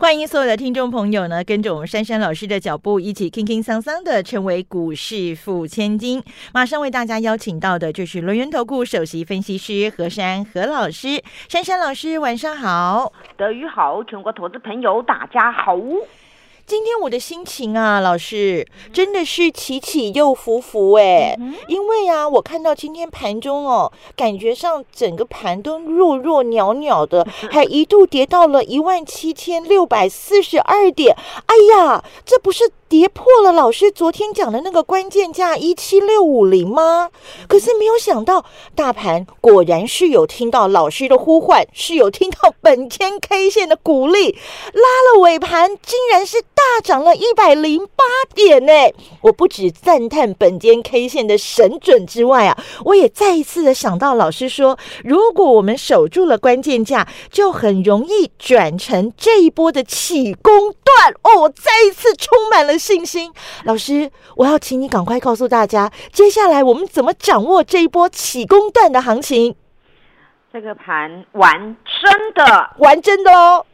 欢迎所有的听众朋友呢，跟着我们珊珊老师的脚步，一起轻轻桑桑的成为股市富千金。马上为大家邀请到的就是轮源投顾首席分析师何珊何老师，珊珊老师晚上好，德语好，全国投资朋友大家好。今天我的心情啊，老师真的是起起又伏伏哎，因为啊，我看到今天盘中哦，感觉上整个盘都弱弱袅袅的，还一度跌到了一万七千六百四十二点。哎呀，这不是跌破了老师昨天讲的那个关键价一七六五零吗？可是没有想到，大盘果然是有听到老师的呼唤，是有听到本间 K 线的鼓励，拉了尾盘，竟然是。大涨了一百零八点呢！我不止赞叹本间 K 线的神准之外啊，我也再一次的想到老师说，如果我们守住了关键价，就很容易转成这一波的起攻段哦！我再一次充满了信心。老师，我要请你赶快告诉大家，接下来我们怎么掌握这一波起攻段的行情？这个盘玩真的，玩真的哦！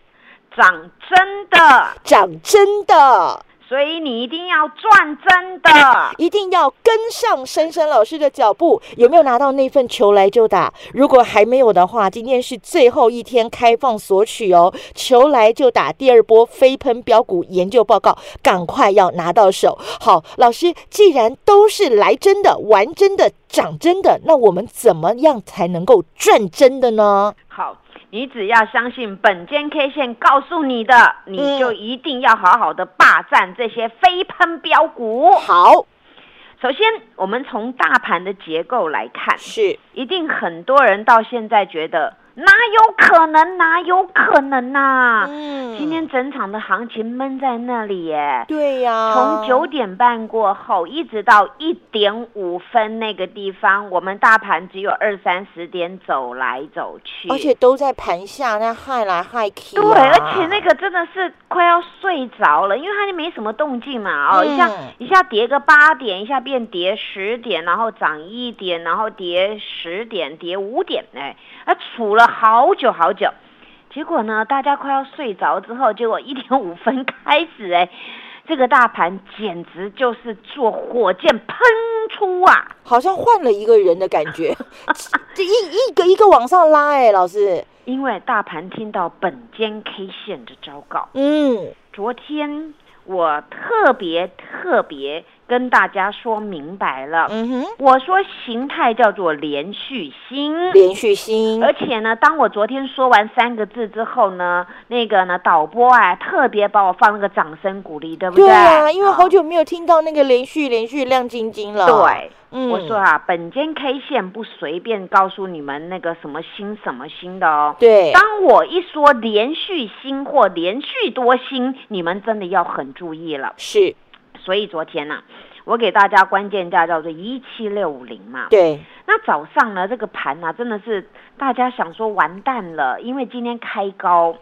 涨真的，涨真的，所以你一定要赚真的，一定要跟上珊珊老师的脚步。有没有拿到那份求来就打？如果还没有的话，今天是最后一天开放索取哦。求来就打第二波飞喷标股研究报告，赶快要拿到手。好，老师，既然都是来真的、玩真的、涨真的，那我们怎么样才能够赚真的呢？好。你只要相信本间 K 线告诉你的，你就一定要好好的霸占这些飞喷标股。好，首先我们从大盘的结构来看，是一定很多人到现在觉得。哪有可能？哪有可能呐？嗯，今天整场的行情闷在那里耶。对呀，从九点半过后一直到一点五分那个地方，我们大盘只有二三十点走来走去，而且都在盘下那害来害去。对，而且那个真的是快要睡着了，因为它就没什么动静嘛。哦，一下一下跌个八点，一下变跌十点，然后涨一点，然后跌十点，跌五点，哎，啊，除了。好久好久，结果呢？大家快要睡着之后，结果一点五分开始，哎，这个大盘简直就是坐火箭喷出啊！好像换了一个人的感觉，这一一个一个往上拉，哎，老师，因为大盘听到本间 K 线的昭告，嗯，昨天我特别特别。跟大家说明白了，嗯哼，我说形态叫做连续星，连续星，而且呢，当我昨天说完三个字之后呢，那个呢导播啊特别把我放那个掌声鼓励，对不对？对啊，因为好久没有听到那个连续连续亮晶晶了。对，嗯，我说啊，本间 K 线不随便告诉你们那个什么星什么星的哦。对，当我一说连续星或连续多星，你们真的要很注意了。是。所以昨天呢，我给大家关键价叫做一七六五零嘛。对。那早上呢，这个盘呢，真的是大家想说完蛋了，因为今天开高，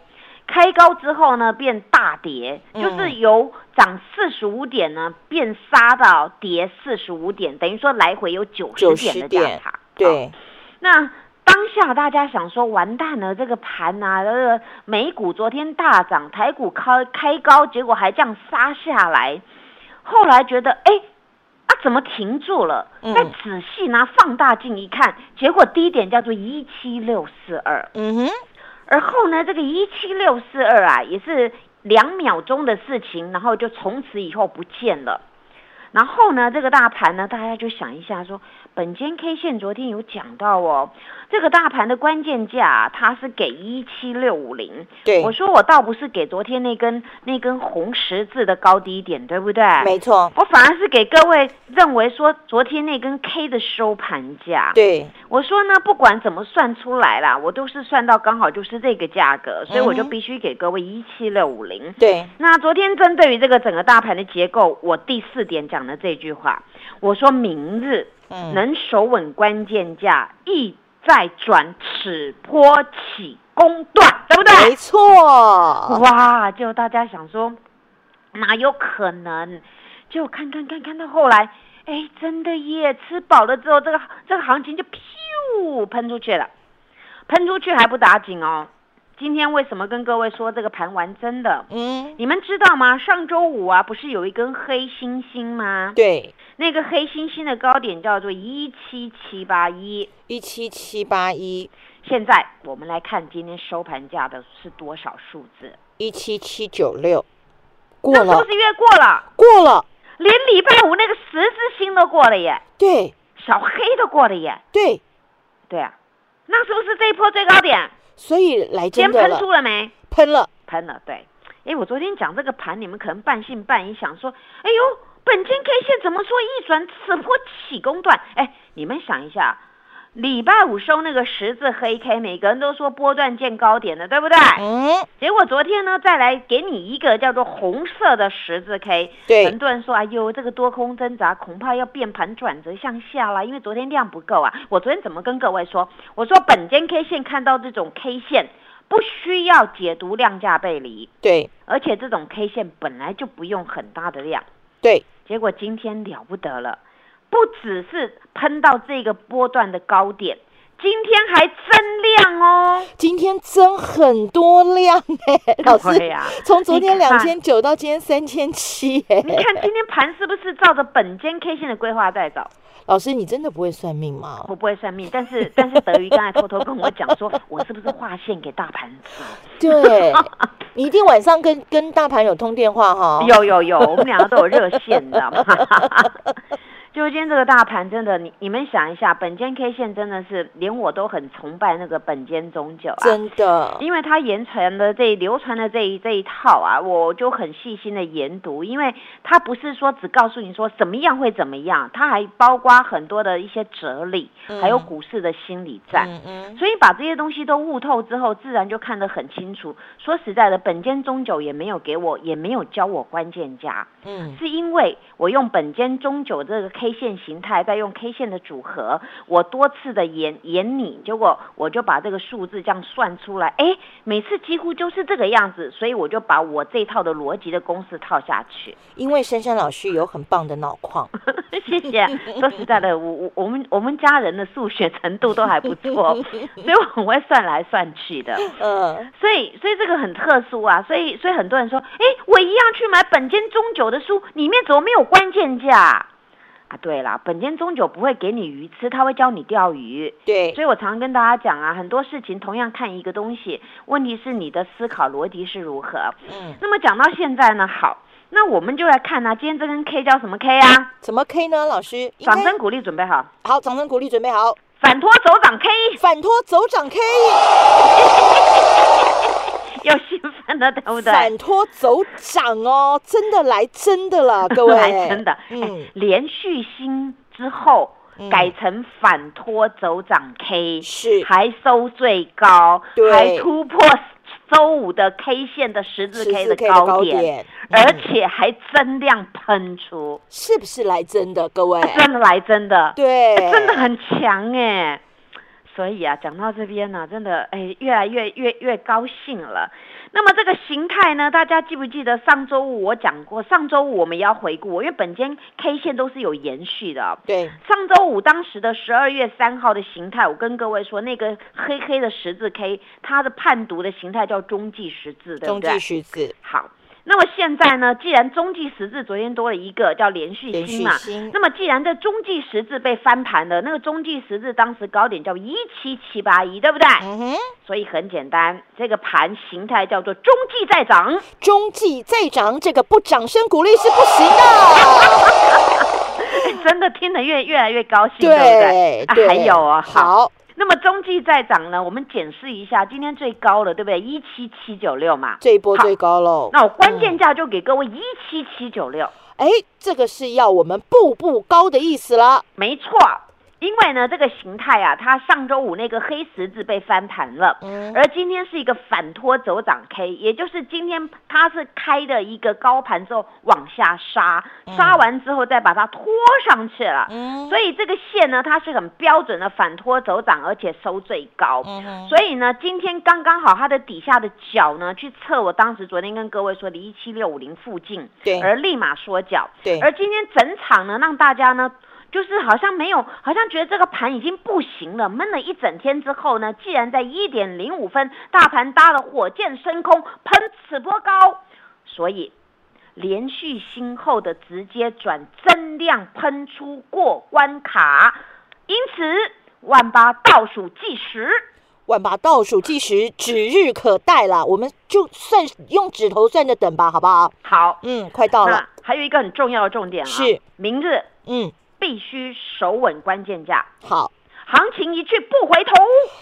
开高之后呢变大跌，就是由涨四十五点呢变杀到跌四十五点，等于说来回有九十点的价差。对。那当下大家想说完蛋了，这个盘啊，这个美股昨天大涨，台股开开高，结果还这样杀下来。后来觉得，哎，啊，怎么停住了？再仔细拿放大镜一看，结果低点叫做一七六四二。嗯哼，而后呢，这个一七六四二啊，也是两秒钟的事情，然后就从此以后不见了。然后呢，这个大盘呢，大家就想一下说。本间 K 线昨天有讲到哦，这个大盘的关键价它是给一七六五零。对，我说我倒不是给昨天那根那根红十字的高低点，对不对？没错，我反而是给各位认为说昨天那根 K 的收盘价。对，我说呢，不管怎么算出来啦，我都是算到刚好就是这个价格，所以我就必须给各位一七六五零。对，那昨天针对于这个整个大盘的结构，我第四点讲的这句话，我说明日。能守稳关键价，一再转此坡起攻段，对不对？没错，哇！就大家想说，哪有可能？就看看看看到后来，哎，真的耶！吃饱了之后，这个这个行情就噗喷出去了，喷出去还不打紧哦。今天为什么跟各位说这个盘玩真的？嗯，你们知道吗？上周五啊，不是有一根黑星星吗？对，那个黑星星的高点叫做一七七八一。一七七八一，现在我们来看今天收盘价的是多少数字？一七七九六，过了那是不，是越过了？过了，连礼拜五那个十字星都过了耶，对小黑都过了耶。对，对啊，那是不是这一波最高点？所以来今天喷真的了，出了没？喷了，喷了，对。哎，我昨天讲这个盘，你们可能半信半疑，想说，哎呦，本金 K 线怎么说一转此波起攻段？哎，你们想一下，礼拜五收那个十字黑 K，每个人都说波段见高点的，对不对？嗯，结果昨天呢，再来给你一个叫做红色的十字 K，对很多人说，哎呦，这个多空挣扎恐怕要变盘转折向下啦，因为昨天量不够啊。我昨天怎么跟各位说？我说本间 K 线看到这种 K 线，不需要解读量价背离，对而且这种 K 线本来就不用很大的量。对，结果今天了不得了，不只是喷到这个波段的高点，今天还增量哦。今天增很多量哎，老师，对呀、从昨天两千九到今天三千七哎，你看今天盘是不是照着本间 K 线的规划在走？老师你真的不会算命吗？我不会算命，但是 但是德瑜刚才偷偷跟我讲说，我是不是划线给大盘吃？对，你一定晚上跟跟大盘有通电话哈？有有有，我们两个都有热线，你知道吗？就今天这个大盘真的，你你们想一下，本间 K 线真的是连我都很崇拜那个本间中九啊，真的，因为它言传的这流传的这一这一套啊，我就很细心的研读，因为它不是说只告诉你说怎么样会怎么样，它还包括很多的一些哲理，还有嗯股市的心理战。嗯嗯，所以把这些东西都悟透之后，自然就看得很清楚。说实在的，本间中九也没有给我，也没有教我关键价，嗯，是因为我用本间中九这个 K 线形态，再用 K 线的组合，我多次的演演你，结果我就把这个数字这样算出来，哎，每次几乎就是这个样子，所以我就把我这套的逻辑的公式套下去。因为珊珊老师有很棒的脑矿，谢谢。说实在的，我我我们我们家人的数学程度都还不错，所以我很会算来算去的。嗯，所以，所以这个很特殊啊，所以，所以很多人说，哎，我一样去买本间中九的书，里面怎么没有关键价？啊，对了，本间中酒不会给你鱼吃，他会教你钓鱼。对，所以我常跟大家讲啊，很多事情同样看一个东西，问题是你的思考逻辑是如何。嗯，那么讲到现在呢，好，那我们就来看啊，今天这根 K 叫什么 K 啊？什么 K 呢？老师，掌声鼓励，准备好，好，掌声鼓励，准备好，反拖走涨 K，反拖走涨 K，又兴奋了，对不对？反拖走涨哦，真的来真的了，各位，来真的，哎嗯，连续新之后。嗯。改成反拖走涨 K，是。还收最高，对。还突破周五的 K 线的十字 K 的高点，而嗯。且还增量喷出，是不是来真的，各位？真的来真的，对，真的很强哎。所以啊，讲到这边呢、真的哎，越来越越越高兴了。那么这个形态呢，大家记不记得上周五我讲过？上周五我们也要回顾，因为本间 K 线都是有延续的哦、对，上周五当时的十二月三号的形态，我跟各位说，那个黑黑的十字 K，它的判读的形态叫中继十字，对不对中继？十字，好，那么现在呢，既然中继十字昨天多了一个叫连续连星嘛，星，那么既然这中继十字被翻盘了，那个中继十字当时高点叫一七七八一，对不对？嗯哼，所以很简单，这个盘形态叫做中继在涨。中继再涨，这个不掌声鼓励是不行的。真的听得越越来越高兴，对不对？啊，还有啊，好。好，那么中继再涨呢，我们检视一下，今天最高了，对不对？一七七九六嘛。这一波最高喽。那我关键价就给各位一七七九六，哎，这个是要我们步步高的意思了。没错。因为呢，这个形态啊，它上周五那个黑十字被翻盘了，嗯而今天是一个反托走涨 K，也就是今天它是开的一个高盘之后往下杀，杀完之后再把它拖上去了。嗯所以这个线呢，它是很标准的反托走涨，而且收最高。嗯所以呢，今天刚刚好它的底下的脚呢，去测我当时昨天跟各位说的一七六五零附近，对而立马缩脚。对而今天整场呢，让大家呢。就是好像没有，好像觉得这个盘已经不行了，闷了一整天之后呢，既然在一点零五分大盘搭了火箭升空，喷此波高，所以连续新后的直接转增量喷出过关卡，因此万八倒数计时。万八倒数计时指日可待啦，我们就算用指头算着等吧，好不好？好，嗯，快到了，还有一个很重要的重点啊，是。明日嗯，必须守稳关键价，好，行情一去不回头。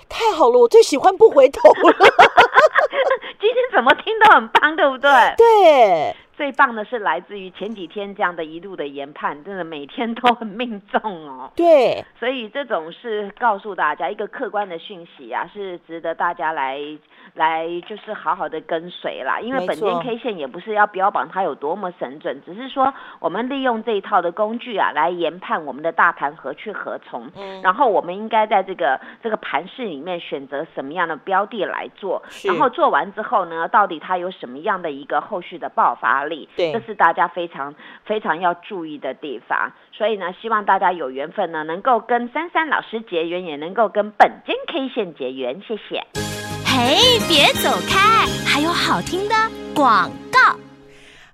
太好了，我最喜欢不回头了，今天怎么听都很棒，对不对？对，最棒的是来自于前几天这样的一路的研判，真的每天都很命中哦。对，所以这种是告诉大家一个客观的讯息啊，是值得大家来来就是好好的跟随啦。因为本间 K 线也不是要标榜它有多么神准，只是说我们利用这一套的工具啊，来研判我们的大盘何去何从。嗯然后我们应该在这个这个盘市里面选择什么样的标的来做，然后做完之后呢，到底它有什么样的一个后续的爆发力？对这是大家非常非常要注意的地方。所以呢，希望大家有缘分呢，能够跟珊珊老师结缘，也能够跟本间 K 线结缘。谢谢。嘿，别走开，还有好听的广告。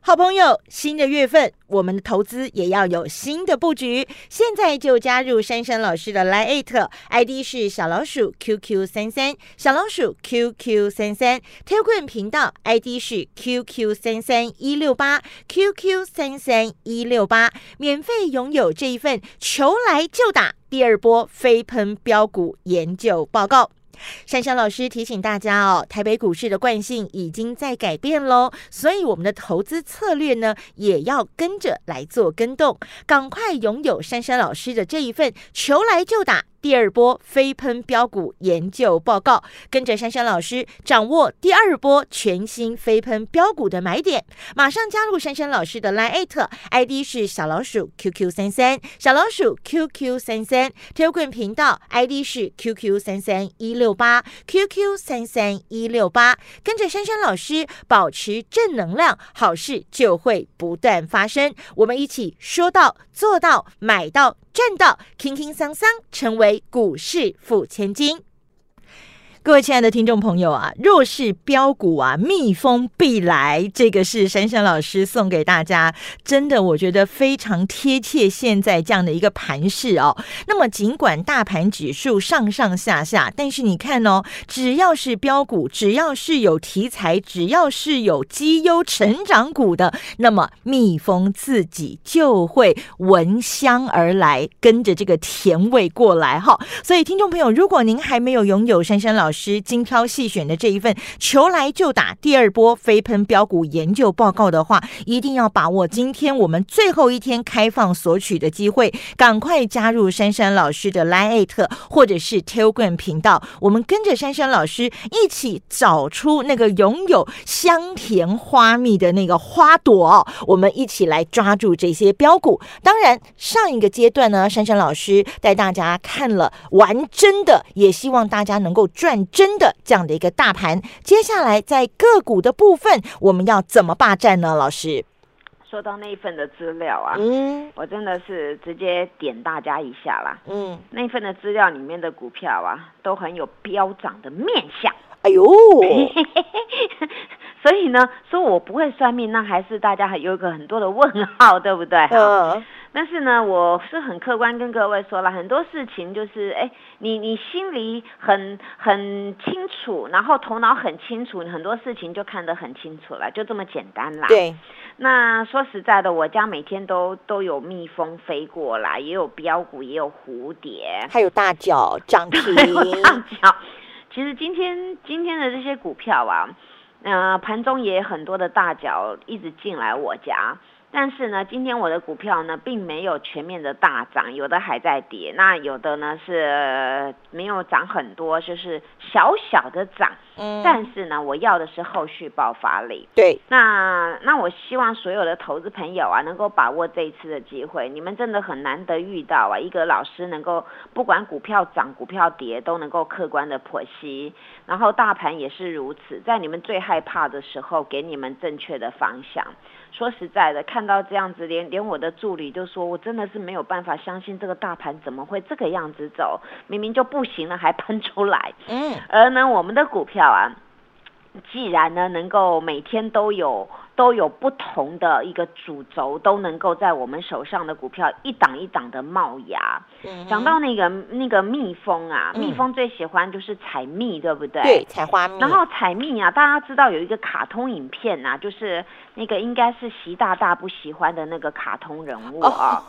好朋友，新的月份，我们的投资也要有新的布局。现在就加入珊珊老师的 Line ID 是小老鼠 QQ 三三，小老鼠 QQ 三三 t e l g r a m 频道 ID 是 QQ 三三一六八 QQ 三三一六八，免费拥有这一份求来就打第二波飞喷标股研究报告。珊珊老师提醒大家哦，台北股市的惯性已经在改变喽，所以我们的投资策略呢，也要跟着来做跟动。赶快拥有珊珊老师的这一份求来就打第二波飞喷标股研究报告，跟着珊珊老师掌握第二波全新飞喷标股的买点。马上加入珊珊老师的 Line ID 是小老鼠 QQ 三三，小老鼠 QQ 三三 t e l g r a m 频道 ID 是 QQ 三三一六八 QQ 三三一六八，跟着珊珊老师保持正能量，好事就会不断发生。我们一起说到做到，买到赚到，轻轻桑桑成为股市富千金。各位亲爱的听众朋友啊，若是标股啊，蜜蜂必来，这个是珊珊老师送给大家，真的我觉得非常贴切现在这样的一个盘势哦。那么尽管大盘指数上上下下，但是你看哦，只要是标股，只要是有题材，只要是有绩优成长股的，那么蜜蜂自己就会闻香而来，跟着这个甜味过来哈。所以听众朋友，如果您还没有拥有珊珊老师师精挑细选的这一份求来就打第二波飞喷标股研究报告的话，一定要把握今天我们最后一天开放索取的机会，赶快加入珊珊老师的 Line 或者是 Telegram 频道，我们跟着珊珊老师一起找出那个拥有香甜花蜜的那个花朵，我们一起来抓住这些标股。当然，上一个阶段呢，珊珊老师带大家看了玩真的，也希望大家能够赚真的这样的一个大盘。接下来在个股的部分，我们要怎么霸占呢？老师，说到那一份的资料啊，嗯我真的是直接点大家一下啦。嗯，那一份的资料里面的股票啊，都很有飙涨的面相。哎呦，所以呢，说我不会算命，那还是大家还有一个很多的问号，对不对？嗯但是呢，我是很客观跟各位说了，很多事情就是，哎，你你心里很很清楚，然后头脑很清楚，你很多事情就看得很清楚了，就这么简单啦。。对，那说实在的，我家每天都都有蜜蜂飞过来，也有标股，也有蝴蝶，还有大脚涨停，大脚。其实今天今天的这些股票啊，呃，盘中也很多的大脚一直进来我家。但是呢，今天我的股票呢，并没有全面的大涨，有的还在跌，那有的呢是呃没有涨很多，就是小小的涨。嗯，但是呢，我要的是后续爆发力。对，那那我希望所有的投资朋友啊，能够把握这一次的机会。你们真的很难得遇到啊，一个老师能够不管股票涨、股票跌，都能够客观的剖析，然后大盘也是如此，在你们最害怕的时候，给你们正确的方向。说实在的，看到这样子，连连我的助理都说，我真的是没有办法相信这个大盘怎么会这个样子走，明明就不行了，还喷出来。嗯，而呢，我们的股票啊，既然呢能够每天都有都有不同的一个主轴，都能够在我们手上的股票一档一档的冒芽。嗯讲到那个那个蜜蜂啊，嗯。蜜蜂最喜欢就是采蜜，对不对？对采花蜜，然后采蜜啊，大家知道有一个卡通影片啊，就是那个应该是习大大不喜欢的那个卡通人物啊，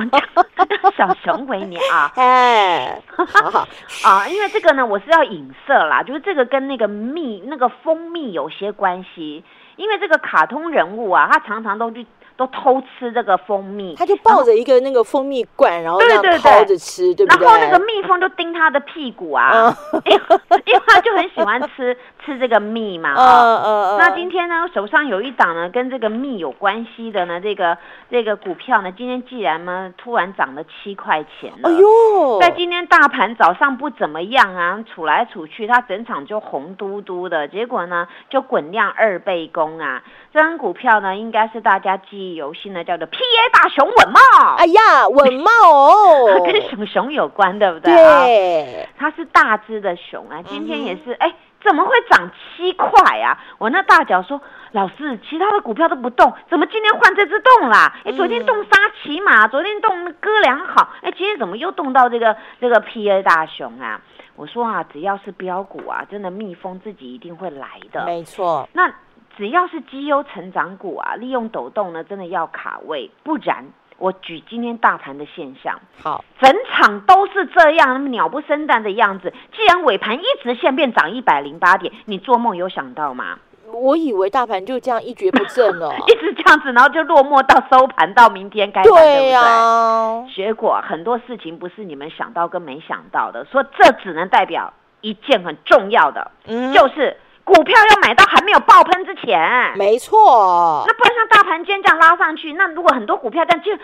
小熊维尼啊。哎，好好，啊，因为这个呢，我是要影射啦，就是这个跟那个蜜、那个蜂蜜有些关系。因为这个卡通人物啊，他常常都去都偷吃这个蜂蜜，他就抱着一个那个蜂蜜罐，然后这样对对对掏着吃，对不对？然后那个蜜蜂就叮他的屁股啊，嗯因为因为他就很喜欢吃 吃这个蜜嘛嗯啊。嗯嗯，那今天呢，手上有一档呢跟这个蜜有关系的呢，这个这个股票呢，今天既然呢突然涨了七块钱了，哎呦，在今天大盘早上不怎么样啊，处来处去，它整场就红嘟嘟的，结果呢就滚量二倍攻啊！这张股票呢，应该是大家记忆犹新的，叫做 PA 大熊稳茂，哎呀，稳茂哦，跟熊熊有关，对不对啊？对，它是大只的熊啊，今天也嗯是，哎、怎么会涨七块啊？我那大脚说，老师，其他的股票都不动，怎么今天换这只动啦？哎，昨天动沙琪玛，昨天动哥良好，哎，今天怎么又动到这个这个 PA 大熊啊？我说啊，只要是标股啊，真的蜜蜂自己一定会来的。没错，那只要是绩优成长股啊，利用抖动呢，真的要卡位，不然我举今天大盘的现象，好，整场都是这样，那么鸟不生蛋的样子。既然尾盘一直线变涨一百零八点，你做梦有想到吗？我以为大盘就这样一蹶不振了，一直这样子，然后就落寞到收盘，到明天开盘，对对呀、不对？结果很多事情不是你们想到跟没想到的，说这只能代表一件很重要的，嗯，就是股票要买到还没有爆喷之前。没错那，不然像大盘今天这样拉上去，那如果很多股票这样就咻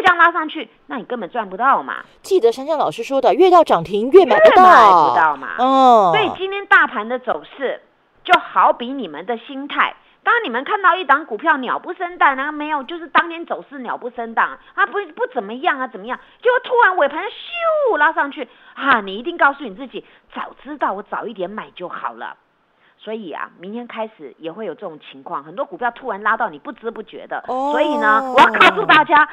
这样拉上去，那你根本赚不到嘛，记得珊珊老师说的，越到涨停越买越不到，买不到嘛。嗯，所以今天大盘的走势，就好比你们的心态。当你们看到一档股票鸟不生蛋，然后没有，就是当天走势鸟不生蛋，啊不不怎么样啊，怎么样？结果突然尾盘咻拉上去，啊，你一定告诉你自己，早知道我早一点买就好了。所以啊，明天开始也会有这种情况，很多股票突然拉到你不知不觉的。哦所以呢，我要告诉大家，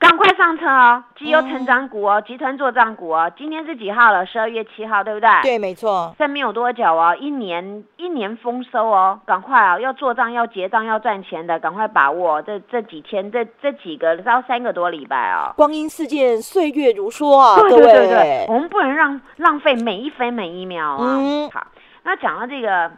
赶快上车哦，绩优成长股哦，集团做账股哦。今天是几号了？十二月七号，对不对？对，没错，剩没有多久哦，一年一年丰收哦，赶快啊！要做账、要结账、要赚钱的，赶快把握这这几天、这这几个到三个多礼拜哦。光阴似箭，岁月如梭啊，对对对对，我们不能让浪费每一分每一秒啊。嗯好，那讲到这个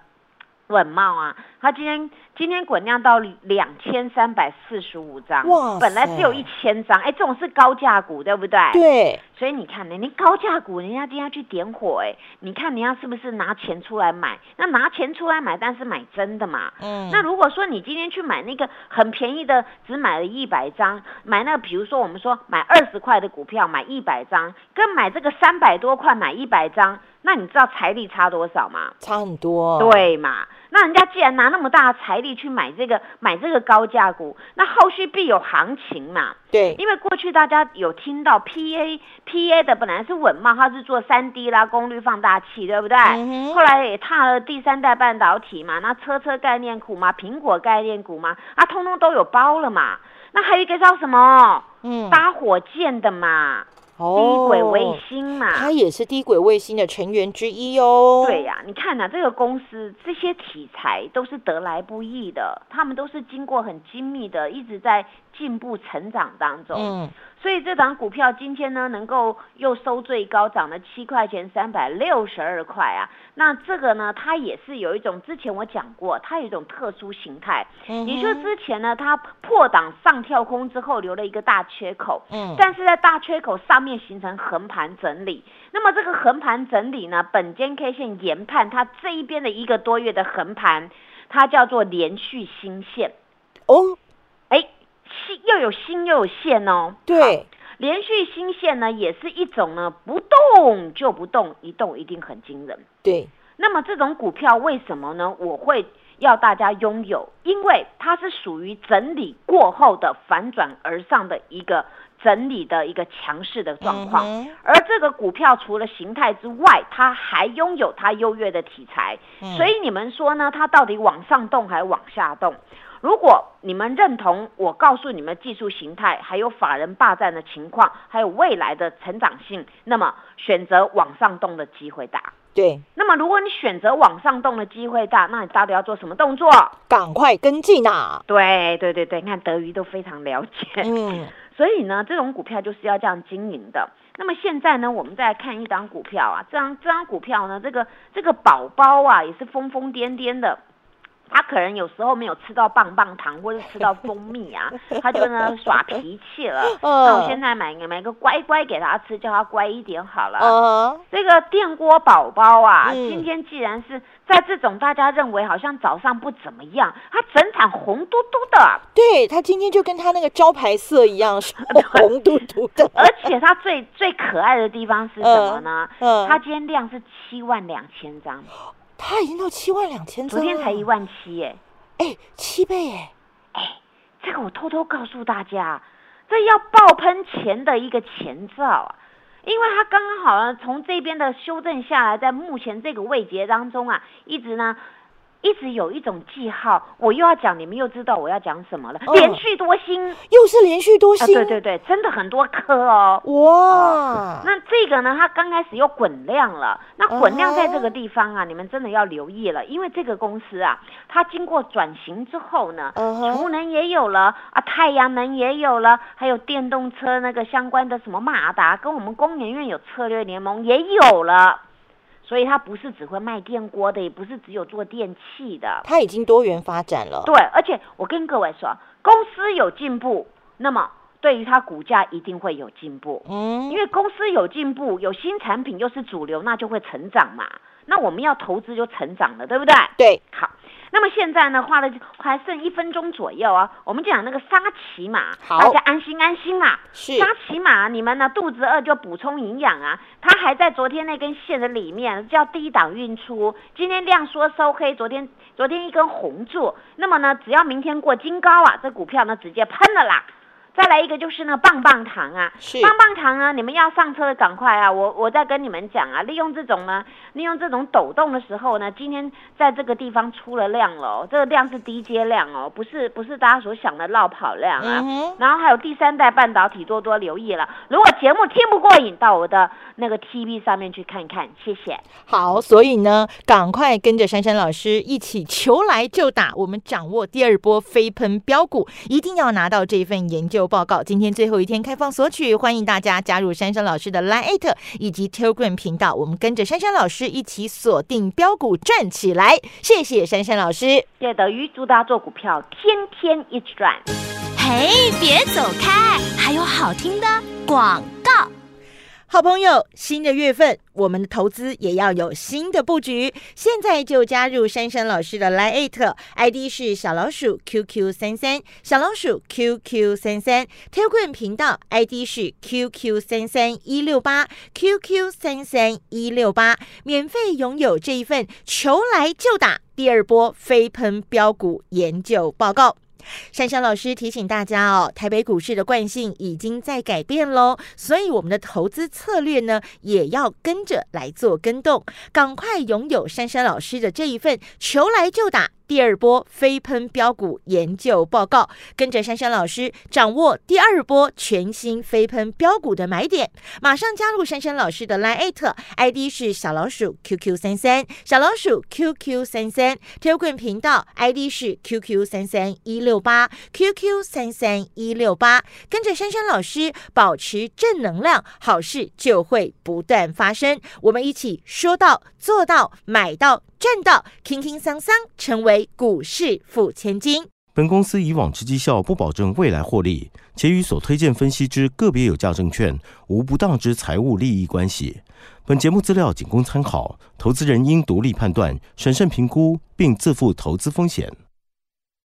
稳茂啊，他今天今天滚量到两千三百四十五张，哇本来只有一千张，哎，这种是高价股，对不对？对，所以你看，人家高价股，人家今天去点火，哎，你看人家是不是拿钱出来买？那拿钱出来买，但是买真的嘛？嗯，那如果说你今天去买那个很便宜的，只买了一百张，买那个比如说我们说买二十块的股票买一百张，跟买这个三百多块买一百张，那你知道财力差多少吗？差很多，，对嘛？那人家既然拿那么大的财力去买这个买这个高价股，那后续必有行情嘛？对，因为过去大家有听到 PA PA 的本来是稳嘛，它是做三 D 啦功率放大器，对不对？嗯后来也踏了第三代半导体嘛，那车车概念股嘛，苹果概念股嘛，啊，通通都有包了嘛。那还有一个叫什么？嗯，搭火箭的嘛，低哦轨卫星嘛。它也是低轨卫星的成员之一哦。对呀、你看呐、这个公司这些题材都是得来不易的，他们都是经过很精密的，一直在进步成长当中。嗯，所以这档股票今天呢，能够又收最高，涨了七块钱，三百六十二块啊。那这个呢，它也是有一种，之前我讲过，它有一种特殊形态。嗯也就是之前呢，它破档上跳空之后留了一个大缺口，嗯但是在大缺口上面形成横盘整理。那么这个横盘整理呢，本间 K 线研判它这一边的一个多月的横盘，它叫做连续新线。哦，哎，新又有新又有线哦。对，连续新线呢，也是一种呢不动就不动，一动一定很惊人。对，那么这种股票为什么呢？我会要大家拥有，因为它是属于整理过后的反转而上的一个整理的一个强势的状况。嗯而这个股票除了形态之外，它还拥有它优越的题材，嗯所以你们说呢？它到底往上动还往下动？如果你们认同我告诉你们技术形态，还有法人霸占的情况，还有未来的成长性，那么选择往上动的机会大。对，那么如果你选择往上动的机会大，那你到底要做什么动作？赶快跟进啊！对对对对，你看德瑜都非常了解。嗯，所以呢，这种股票就是要这样经营的。那么现在呢，我们再来看一档股票啊，这张这张股票呢，这个这个宝宝啊，也是疯疯癫癫的。他可能有时候没有吃到棒棒糖，或者吃到蜂蜜啊，他就呢耍脾气了。嗯。那我现在买个买个乖乖给他吃，叫他乖一点好了。呃，这个电锅宝宝啊，嗯。今天既然是在这种大家认为好像早上不怎么样，他整场红嘟嘟的，对他今天就跟他那个招牌色一样，是 红嘟嘟的，而且他最最可爱的地方是什么呢？嗯。它今天量是七万两千张，他已经到七万两千昨天才一，万七耶。哎，七倍哎，这个我偷偷告诉大家，这要爆喷前的一个前兆啊！因为它刚刚好呢，从这边的修正下来，在目前这个位阶当中啊，一直呢。一直有一种记号，我又要讲，你们又知道我要讲什么了。嗯连续多星又是连续多啊，星，对对对，真的很多颗哦。哇，那这个呢，它刚开始又滚量了。那滚量在这哦个地方啊，你们真的要留意了，因为这个公司啊，它经过转型之后呢，嗯哼储能也有了啊，太阳能也有了，还有电动车那个相关的什么马达，跟我们工研院有策略联盟也有了。所以它不是只会卖电锅的，也不是只有做电器的。他已经多元发展了，对，而且我跟各位说，公司有进步，那么对于它股价一定会有进步。嗯因为公司有进步，有新产品又是主流，那就会成长嘛。那我们要投资就成长了，对不对？对，好，那么现在呢，花了还剩一分钟左右啊，我们讲那个沙琪玛，大家安心安心啦。是沙琪玛，你们呢肚子饿就补充营养啊。它还在昨天那根线的里面，叫低档运出，今天量缩收黑，昨天昨天一根红柱，那么呢，只要明天过金高啊，这股票呢直接喷了啦。再来一个就是呢棒棒糖啊，是棒棒糖啊，你们要上车的赶快啊！我我再跟你们讲啊，利用这种呢，利用这种抖动的时候呢，今天在这个地方出了量了哦，这个量是低阶量哦，不是不是大家所想的绕跑量啊。嗯然后还有第三代半导体多多留意了。如果节目听不过瘾，到我的那个 TV 上面去看看，谢谢。好，所以呢，赶快跟着珊珊老师一起求来就打，我们掌握第二波飞喷标股，一定要拿到这份研究报告。今天最后一天开放索取，欢迎大家加入珊珊老师的 Line 以及 Telegram 频道，我们跟着珊珊老师一起锁定标股赚起来。谢谢珊珊老师。谢谢德瑜，祝大家做股票天天一直赚。嘿，别走开，还有好听的广告。好朋友，新的月份，我们的投资也要有新的布局。现在就加入珊珊老师的 Line ID 是小老鼠 QQ 三三，小老鼠 QQ 三三 t e l g r a m 频道 ID 是 QQ 三三一六八 QQ 三三一六八，免费拥有这一份求来就打第二波飞喷标股研究报告。珊珊老师提醒大家哦，台北股市的惯性已经在改变喽，所以我们的投资策略呢，也要跟着来做跟动。赶快拥有珊珊老师的这一份求来就打第二波飞喷标股研究报告，跟着珊珊老师掌握第二波全新飞喷标股的买点。马上加入珊珊老师的 Line ID 是小老鼠 QQ 三三，小老鼠 QQ 三三 t e l g r a m 频道 ID 是 QQ 三三一六八 QQ 三三一六八，跟着珊珊老师保持正能量，好事就会不断发生。我们一起说到做到，买到。赚到，轻轻桑桑成为股市富千金。本公司以往之绩效不保证未来获利，且与所推荐分析之个别有价证券无不当之财务利益关系。本节目资料仅供参考，投资人应独立判断、审慎评估，并自负投资风险。